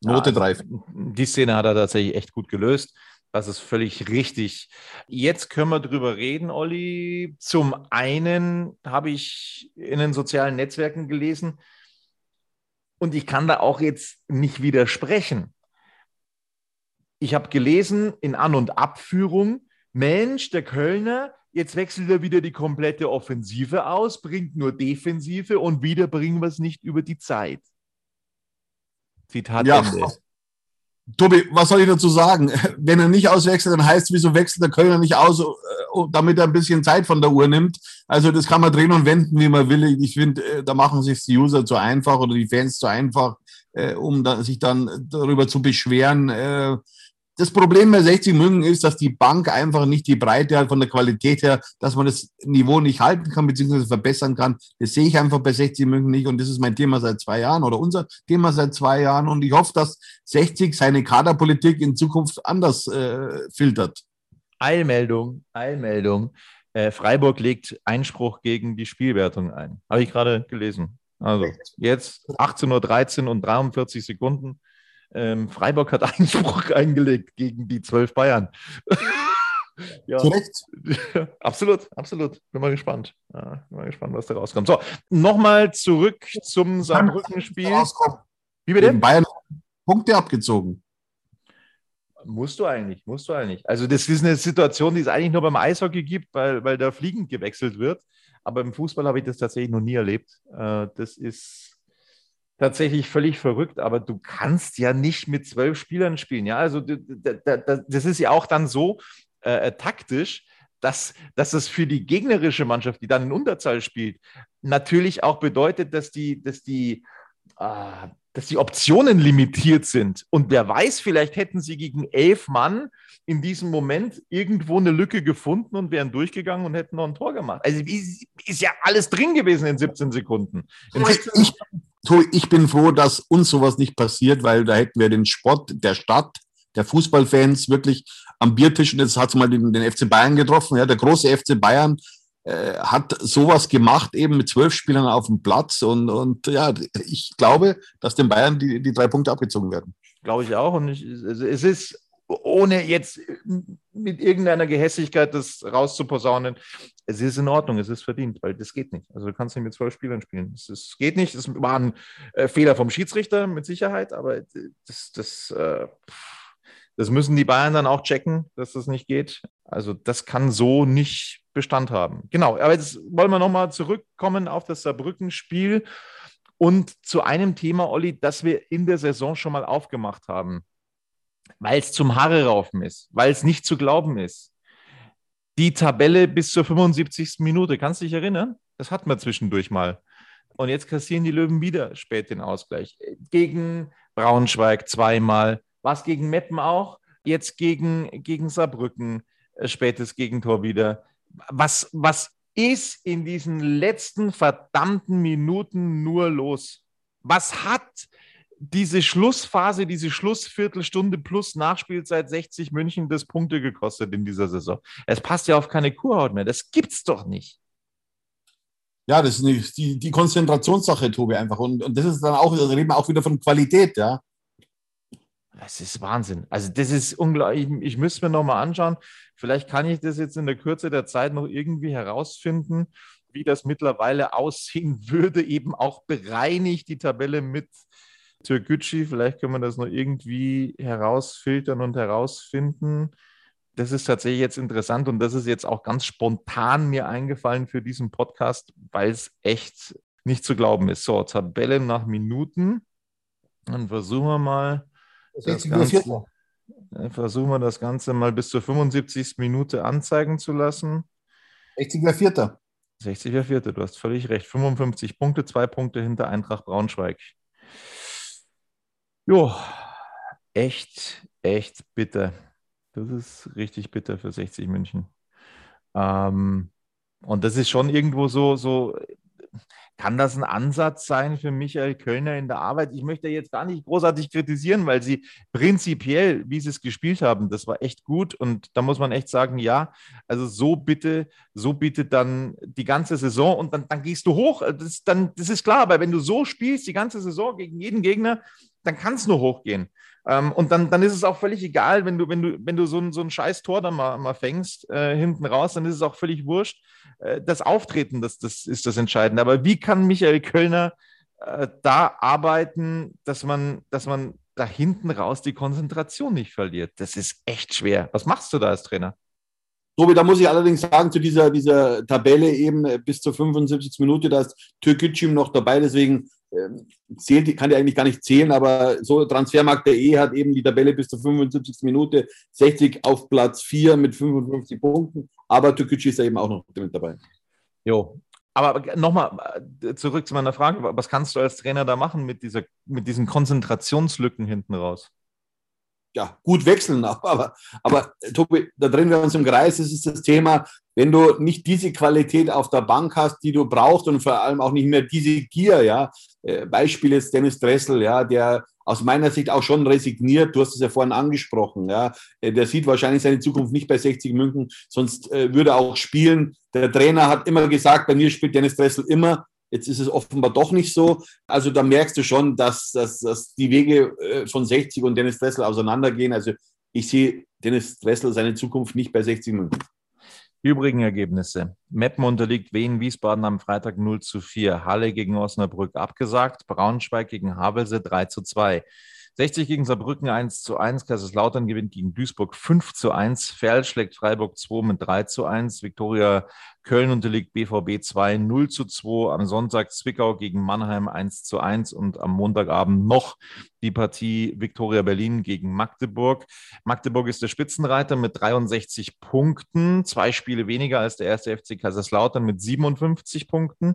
Note 3. Ja, die Szene hat er tatsächlich echt gut gelöst. Das ist völlig richtig. Jetzt können wir drüber reden, Olli. Zum einen habe ich in den sozialen Netzwerken gelesen und ich kann da auch jetzt nicht widersprechen. Ich habe gelesen in An- und Abführung, Mensch, der Kölner, Jetzt wechselt er wieder die komplette Offensive aus, bringt nur Defensive und wieder bringen wir es nicht über die Zeit. Zitat ja. Ende. Tobi, was soll ich dazu sagen? Wenn er nicht auswechselt, dann heißt es, wieso wechselt der Kölner nicht aus, äh, damit er ein bisschen Zeit von der Uhr nimmt? Also das kann man drehen und wenden, wie man will. Ich finde, äh, da machen sich die User zu einfach oder die Fans zu einfach, äh, um sich dann darüber zu beschweren das Problem bei 60 München ist, dass die Bank einfach nicht die Breite hat von der Qualität her, dass man das Niveau nicht halten kann bzw. verbessern kann. Das sehe ich einfach bei 60 München nicht und das ist mein Thema seit zwei Jahren oder unser Thema seit zwei Jahren und ich hoffe, dass 60 seine Kaderpolitik in Zukunft anders äh, filtert. Eilmeldung, Eilmeldung. Äh, Freiburg legt Einspruch gegen die Spielwertung ein. Habe ich gerade gelesen. Also jetzt 18.13 Uhr und 43 Sekunden. Ähm, Freiburg hat Einspruch eingelegt gegen die 12 Bayern. ja. Zu Recht. absolut, absolut. Bin mal gespannt. Ja, bin mal gespannt, was da rauskommt. So, nochmal zurück zum Saarbrücken-Spiel. Wie bitte? Bayern Punkte abgezogen. Musst du eigentlich, musst du eigentlich. Also, das ist eine Situation, die es eigentlich nur beim Eishockey gibt, weil, weil da fliegend gewechselt wird. Aber im Fußball habe ich das tatsächlich noch nie erlebt. Äh, das ist tatsächlich völlig verrückt, aber du kannst ja nicht mit zwölf Spielern spielen. Ja, also das ist ja auch dann so äh, taktisch, dass, dass es für die gegnerische Mannschaft, die dann in Unterzahl spielt, natürlich auch bedeutet, dass die, dass die, äh, dass die Optionen limitiert sind. Und wer weiß, vielleicht hätten sie gegen elf Mann in diesem Moment irgendwo eine Lücke gefunden und wären durchgegangen und hätten noch ein Tor gemacht. Also ist, ja alles drin gewesen in 17 Sekunden. In 17 ich, ich bin froh, dass uns sowas nicht passiert, weil da hätten wir den Sport der Stadt, der Fußballfans wirklich am Biertisch, und jetzt hat es mal den, den, FC Bayern getroffen, ja, der große FC Bayern äh, hat sowas gemacht, eben mit zwölf Spielern auf dem Platz und, und ja, ich glaube, dass den Bayern die, die drei Punkte abgezogen werden. Glaube ich auch und ich, es ist ohne jetzt mit irgendeiner Gehässigkeit das rauszuposaunen, es ist in Ordnung, es ist verdient, weil das geht nicht. Also du kannst nicht mit zwölf Spielern spielen. Es geht nicht. Es war ein äh, Fehler vom Schiedsrichter mit Sicherheit, aber das, das, äh, das müssen die Bayern dann auch checken, dass das nicht geht. Also das kann so nicht Bestand haben. Genau, aber jetzt wollen wir nochmal zurückkommen auf das Saarbrücken-Spiel und zu einem Thema, Olli, das wir in der Saison schon mal aufgemacht haben weil es zum Haare raufen ist, weil es nicht zu glauben ist. Die Tabelle bis zur 75. Minute, kannst du dich erinnern? Das hatten wir zwischendurch mal. Und jetzt kassieren die Löwen wieder spät den Ausgleich. Gegen Braunschweig zweimal, was gegen Meppen auch, jetzt gegen, gegen Saarbrücken, äh, spätes Gegentor wieder. Was, was ist in diesen letzten verdammten Minuten nur los? Was hat diese Schlussphase, diese Schlussviertelstunde plus Nachspielzeit 60 München das Punkte gekostet in dieser Saison. Es passt ja auf keine Kurhaut mehr. Das gibt's doch nicht. Ja, das ist die, die Konzentrationssache, Tobi, einfach. Und, und das ist dann auch, da reden wir auch wieder von Qualität, ja. Das ist Wahnsinn. Also, das ist unglaublich. Ich, ich müsste mir nochmal anschauen. Vielleicht kann ich das jetzt in der Kürze der Zeit noch irgendwie herausfinden, wie das mittlerweile aussehen würde, eben auch bereinigt die Tabelle mit Türkgücü, vielleicht können wir das noch irgendwie herausfiltern und herausfinden. Das ist tatsächlich jetzt interessant und das ist jetzt auch ganz spontan mir eingefallen für diesen Podcast, weil es echt nicht zu glauben ist. So, Tabelle nach Minuten. Dann versuchen wir mal. Das Ganze, versuchen wir das Ganze mal bis zur 75. Minute anzeigen zu lassen. 60 wäre Vierter. 60 wäre Vierter, du hast völlig recht. 55 Punkte, zwei Punkte hinter Eintracht Braunschweig. Jo, echt, echt bitter. Das ist richtig bitter für 60 München. Ähm, und das ist schon irgendwo so, so kann das ein Ansatz sein für Michael Kölner in der Arbeit? Ich möchte jetzt gar nicht großartig kritisieren, weil sie prinzipiell, wie sie es gespielt haben, das war echt gut. Und da muss man echt sagen, ja, also so bitte, so bitte dann die ganze Saison und dann, dann gehst du hoch. Das, dann, das ist klar, weil wenn du so spielst, die ganze Saison gegen jeden Gegner, dann kann es nur hochgehen. Ähm, und dann, dann ist es auch völlig egal, wenn du, wenn du, wenn du so ein, so ein scheiß Tor dann mal, mal fängst, äh, hinten raus, dann ist es auch völlig wurscht. Äh, das Auftreten, das, das ist das Entscheidende. Aber wie kann Michael Kölner äh, da arbeiten, dass man, dass man da hinten raus die Konzentration nicht verliert? Das ist echt schwer. Was machst du da als Trainer? Tobi, da muss ich allerdings sagen, zu dieser, dieser Tabelle eben bis zur 75. Minute, da ist Türkgücüm noch dabei, deswegen zählt, kann die eigentlich gar nicht zählen, aber so Transfermarkt.de hat eben die Tabelle bis zur 75. Minute 60 auf Platz 4 mit 55 Punkten, aber Türkgücü ist ja eben auch noch mit dabei. Jo, aber nochmal äh, zurück zu meiner Frage, was kannst du als Trainer da machen mit, dieser, mit diesen Konzentrationslücken hinten raus? Ja, gut wechseln. Aber, aber Tobi, da drehen wir uns im Kreis. Das ist das Thema, wenn du nicht diese Qualität auf der Bank hast, die du brauchst und vor allem auch nicht mehr diese Gier, ja. Äh, Beispiel ist Dennis Dressel, ja, der aus meiner Sicht auch schon resigniert. Du hast es ja vorhin angesprochen, ja. Äh, der sieht wahrscheinlich seine Zukunft nicht bei 60 München, sonst äh, würde er auch spielen. Der Trainer hat immer gesagt, bei mir spielt Dennis Dressel immer. Jetzt ist es offenbar doch nicht so. Also da merkst du schon, dass, dass, dass die Wege äh, von 60 und Dennis Dressel auseinandergehen. Also ich sehe Dennis Dressel seine Zukunft nicht bei 60 München. Übrigen Ergebnisse. Meppen unterliegt Wien Wiesbaden am Freitag 0 zu 4. Halle gegen Osnabrück abgesagt. Braunschweig gegen Havelse 3 zu 2. 60 gegen Saarbrücken 1 zu 1. Kaiserslautern gewinnt gegen Duisburg 5 zu 1. Ferl schlägt Freiburg 2 mit 3 zu 1. Viktoria Köln unterliegt BVB 2 0 zu 2. Am Sonntag Zwickau gegen Mannheim 1 zu 1 und am Montagabend noch die Partie Viktoria Berlin gegen Magdeburg. Magdeburg ist der Spitzenreiter mit 63 Punkten, zwei Spiele weniger als der erste FC Kaiserslautern mit 57 Punkten.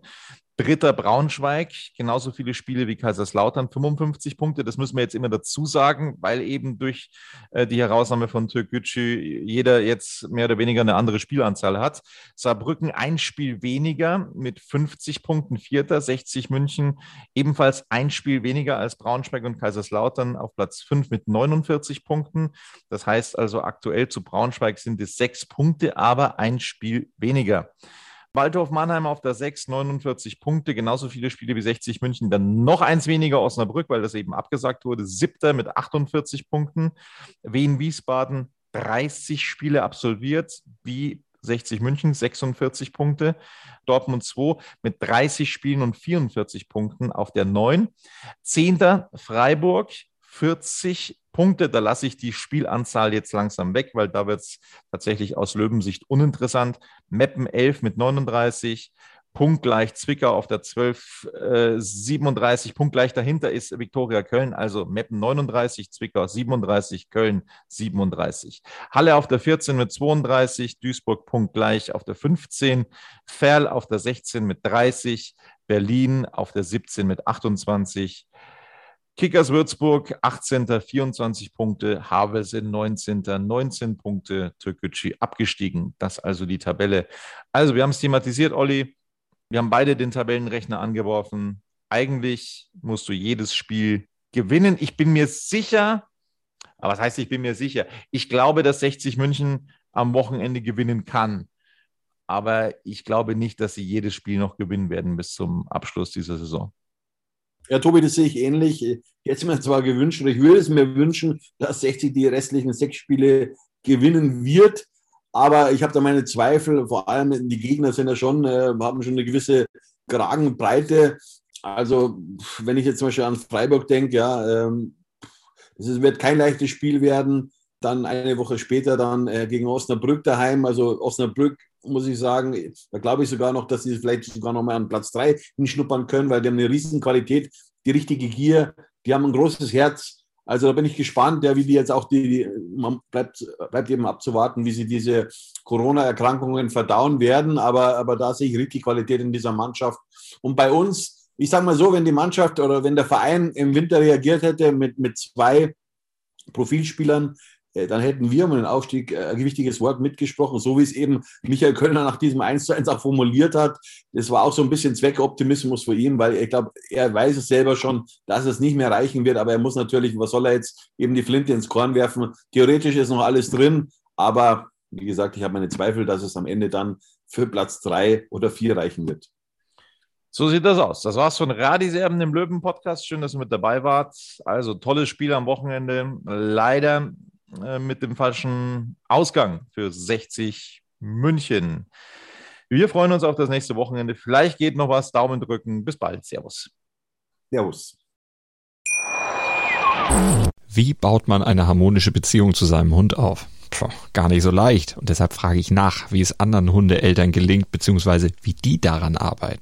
Dritter Braunschweig, genauso viele Spiele wie Kaiserslautern, 55 Punkte. Das müssen wir jetzt immer dazu sagen, weil eben durch äh, die Herausnahme von Türkgücü jeder jetzt mehr oder weniger eine andere Spielanzahl hat. Saarbrücken ein Spiel weniger mit 50 Punkten, Vierter, 60 München, ebenfalls ein Spiel weniger als Braunschweig und Kaiserslautern auf Platz 5 mit 49 Punkten. Das heißt also aktuell zu Braunschweig sind es sechs Punkte, aber ein Spiel weniger. Waldhof Mannheim auf der 6, 49 Punkte, genauso viele Spiele wie 60 München, dann noch eins weniger Osnabrück, weil das eben abgesagt wurde, siebter mit 48 Punkten. Wien Wiesbaden 30 Spiele absolviert, wie 60 München, 46 Punkte. Dortmund 2 mit 30 Spielen und 44 Punkten auf der 9. Zehnter Freiburg 40 Punkte. Da lasse ich die Spielanzahl jetzt langsam weg, weil da wird es tatsächlich aus Löwensicht uninteressant. Meppen 11 mit 39. Punktgleich Zwickau auf der 12, äh, 37. Punktgleich dahinter ist Viktoria Köln, also Meppen 39, Zwickau 37, Köln 37. Halle auf der 14 mit 32, Duisburg punktgleich auf der 15, Ferl auf der 16 mit 30, Berlin auf der 17 mit 28, Kickers Würzburg 18. 24 Punkte, Havelse 19. 19 Punkte, Türkgücü abgestiegen. Das also die Tabelle. Also wir haben es thematisiert, Olli. Wir haben beide den Tabellenrechner angeworfen. Eigentlich musst du jedes Spiel gewinnen. Ich bin mir sicher, aber was heißt, ich bin mir sicher? Ich glaube, dass 60 München am Wochenende gewinnen kann. Aber ich glaube nicht, dass sie jedes Spiel noch gewinnen werden bis zum Abschluss dieser Saison. Ja, Tobi, das sehe ich ähnlich. Ich hätte mir zwar gewünscht, oder ich würde es mir wünschen, dass 60 die restlichen sechs Spiele gewinnen wird. Aber ich habe da meine Zweifel, vor allem die Gegner sind ja schon, äh, haben schon eine gewisse Kragenbreite. Also, wenn ich jetzt zum Beispiel an Freiburg denke, ja, ähm, es wird kein leichtes Spiel werden. Dann eine Woche später dann äh, gegen Osnabrück daheim. Also Osnabrück muss ich sagen, da glaube ich sogar noch, dass sie vielleicht sogar noch mal an Platz drei hinschnuppern können, weil die haben eine riesen Qualität, die richtige Gier, die haben ein großes Herz. Also da bin ich gespannt, ja, wie die jetzt auch die, man bleibt, bleibt eben abzuwarten, wie sie diese Corona-Erkrankungen verdauen werden, aber, aber da sehe ich richtig Qualität in dieser Mannschaft. Und bei uns, ich sage mal so, wenn die Mannschaft oder wenn der Verein im Winter reagiert hätte mit, mit zwei Profilspielern, dann hätten wir um den Aufstieg äh, ein wichtiges Wort mitgesprochen, so wie es eben Michael Kölner nach diesem 1 zu 1 auch formuliert hat. Das war auch so ein bisschen Zweckoptimismus für ihn, weil ich glaube, er weiß es selber schon, dass es nicht mehr reichen wird, aber er muss natürlich, was soll er jetzt, eben die Flinte ins Korn werfen. Theoretisch ist noch alles drin, aber wie gesagt, ich habe meine Zweifel, dass es am Ende dann für Platz drei oder vier reichen wird. So sieht das aus. Das war's von Radiserben im Löwen-Podcast. Schön, dass ihr mit dabei wart. Also tolles Spiel am Wochenende. Leider äh, mit dem falschen Ausgang für 60 München. Wir freuen uns auf das nächste Wochenende. Vielleicht geht noch was. Daumen drücken. Bis bald. Servus. Servus. Wie baut man eine harmonische Beziehung zu seinem Hund auf? Puh, gar nicht so leicht. Und deshalb frage ich nach, wie es anderen Hundeeltern gelingt, beziehungsweise wie die daran arbeiten.